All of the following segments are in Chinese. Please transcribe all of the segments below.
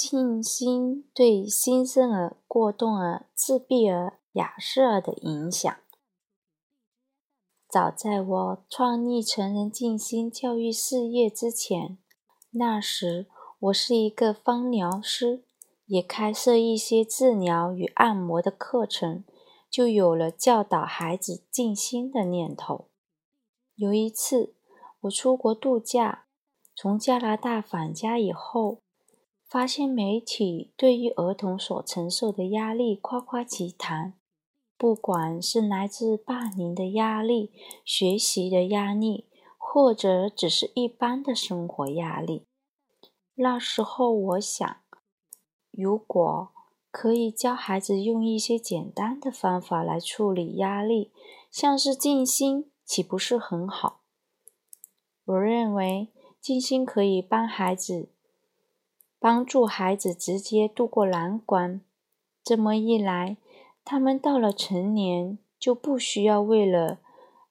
静心对新生儿、过动儿、自闭儿、亚视儿的影响。早在我创立成人静心教育事业之前，那时我是一个芳疗师，也开设一些治疗与按摩的课程，就有了教导孩子静心的念头。有一次，我出国度假，从加拿大返家以后，发现媒体对于儿童所承受的压力夸夸其谈。不管是来自霸凌的压力、学习的压力，或者只是一般的生活压力，那时候我想，如果可以教孩子用一些简单的方法来处理压力，像是静心，岂不是很好？我认为静心可以帮孩子，帮助孩子直接度过难关。这么一来，他们到了成年，就不需要为了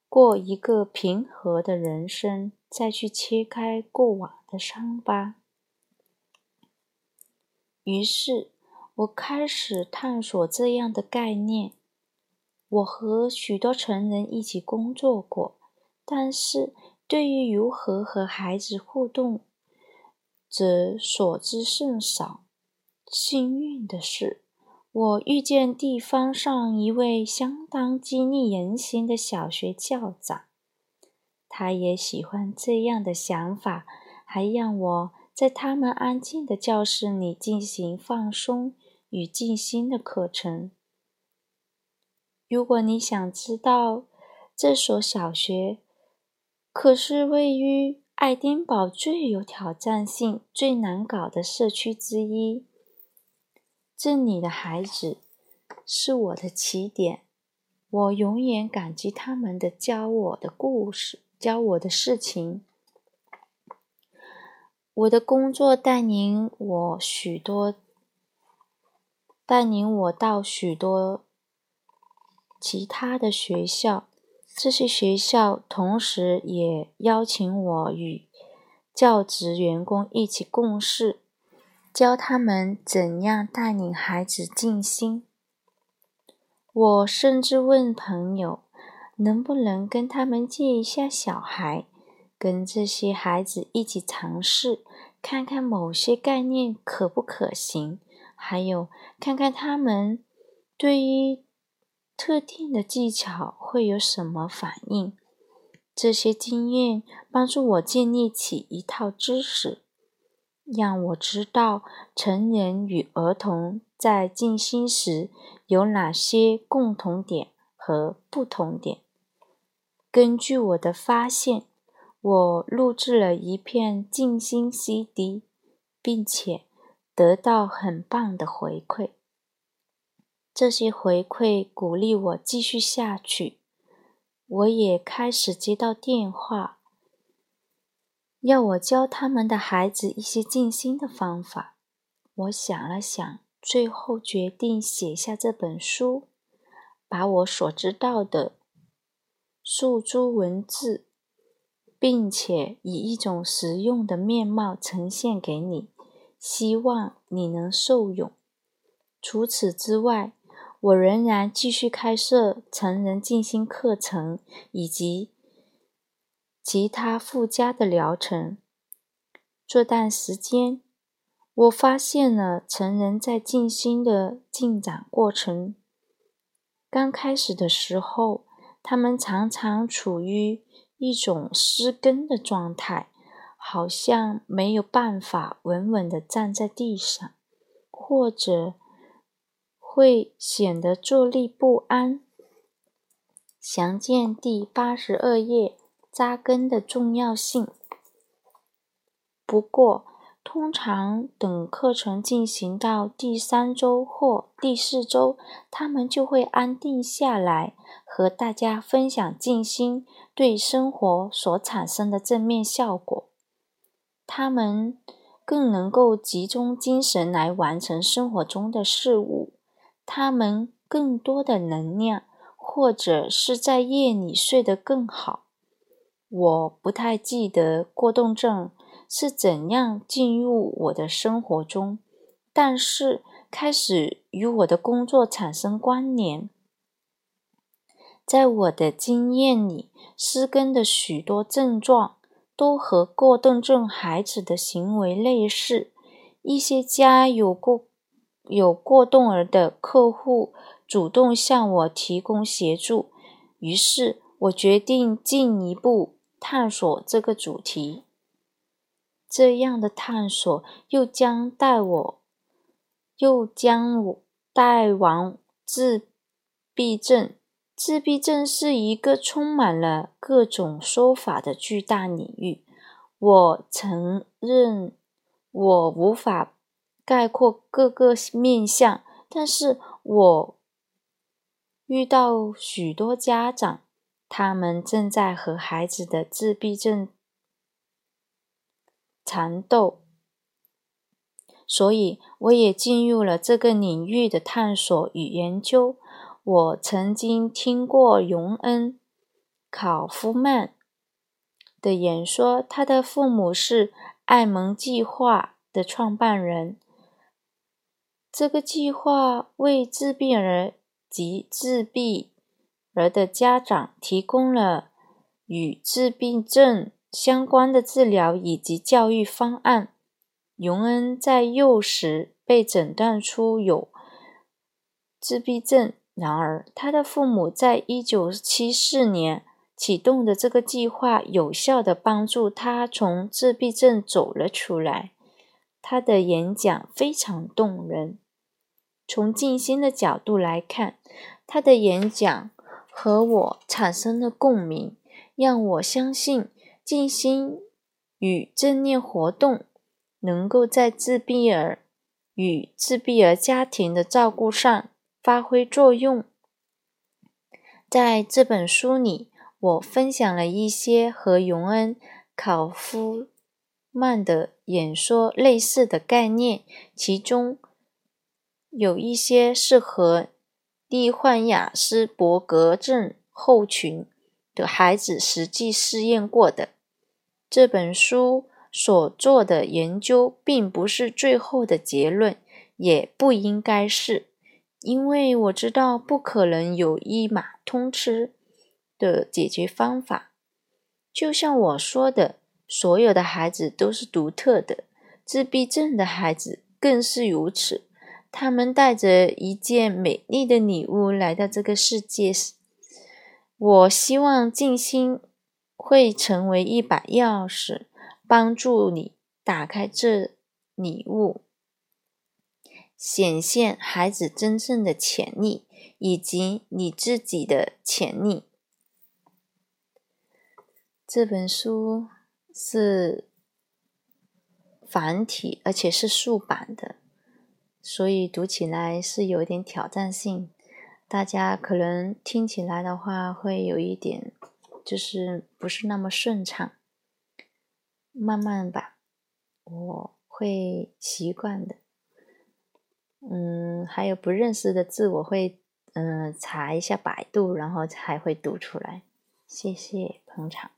过一个平和的人生，再去切开过往的伤疤。于是，我开始探索这样的概念。我和许多成人一起工作过，但是对于如何和孩子互动，则所知甚少。幸运的是，我遇见地方上一位相当激励人心的小学校长，他也喜欢这样的想法，还让我在他们安静的教室里进行放松与静心的课程。如果你想知道这所小学可是位于爱丁堡最有挑战性、最难搞的社区之一。这里的孩子是我的起点，我永远感激他们的教我的故事，教我的事情。我的工作带领我许多，带领我到许多其他的学校，这些学校同时也邀请我与教职员工一起共事。教他们怎样带领孩子静心。我甚至问朋友，能不能跟他们借一下小孩，跟这些孩子一起尝试，看看某些概念可不可行，还有看看他们对于特定的技巧会有什么反应。这些经验帮助我建立起一套知识。让我知道成人与儿童在静心时有哪些共同点和不同点。根据我的发现，我录制了一片静心 CD，并且得到很棒的回馈。这些回馈鼓励我继续下去。我也开始接到电话。要我教他们的孩子一些静心的方法，我想了想，最后决定写下这本书，把我所知道的诉诸文字，并且以一种实用的面貌呈现给你，希望你能受用。除此之外，我仍然继续开设成人静心课程，以及。其他附加的疗程。这段时间，我发现了成人在静心的进展过程。刚开始的时候，他们常常处于一种失根的状态，好像没有办法稳稳的站在地上，或者会显得坐立不安。详见第八十二页。扎根的重要性。不过，通常等课程进行到第三周或第四周，他们就会安定下来，和大家分享静心对生活所产生的正面效果。他们更能够集中精神来完成生活中的事物。他们更多的能量，或者是在夜里睡得更好。我不太记得过动症是怎样进入我的生活中，但是开始与我的工作产生关联。在我的经验里，失根的许多症状都和过动症孩子的行为类似。一些家有过有过动儿的客户主动向我提供协助，于是我决定进一步探索这个主题。这样的探索又将带我，又将我带往自闭症。自闭症是一个充满了各种说法的巨大领域。我承认，我无法概括各个面相，但是我遇到许多家长，他们正在和孩子的自闭症。缠斗，所以我也进入了这个领域的探索与研究。我曾经听过荣恩·考夫曼的演说，他的父母是爱蒙计划的创办人。这个计划为自闭儿及自闭儿的家长提供了与自闭症。相关的治疗以及教育方案。荣恩在幼时被诊断出有自闭症，然而他的父母在一九七四年启动的这个计划，有效的帮助他从自闭症走了出来。他的演讲非常动人。从静心的角度来看，他的演讲和我产生了共鸣，让我相信。静心与正念活动能够在自闭儿与自闭儿家庭的照顾上发挥作用。在这本书里，我分享了一些和荣恩·考夫曼的演说类似的概念，其中有一些是和罹患雅斯伯格症候群的孩子实际试验过的。这本书所做的研究并不是最后的结论，也不应该是，因为我知道不可能有一马通吃的解决方法。就像我说的，所有的孩子都是独特的，自闭症的孩子更是如此。他们带着一件美丽的礼物来到这个世界。我希望静心。会成为一把钥匙，帮助你打开这礼物，显现孩子真正的潜力以及你自己的潜力。这本书是繁体，而且是竖版的，所以读起来是有点挑战性。大家可能听起来的话，会有一点。就是不是那么顺畅，慢慢吧，我会习惯的。嗯，还有不认识的字，我会嗯查一下百度，然后才会读出来。谢谢捧场。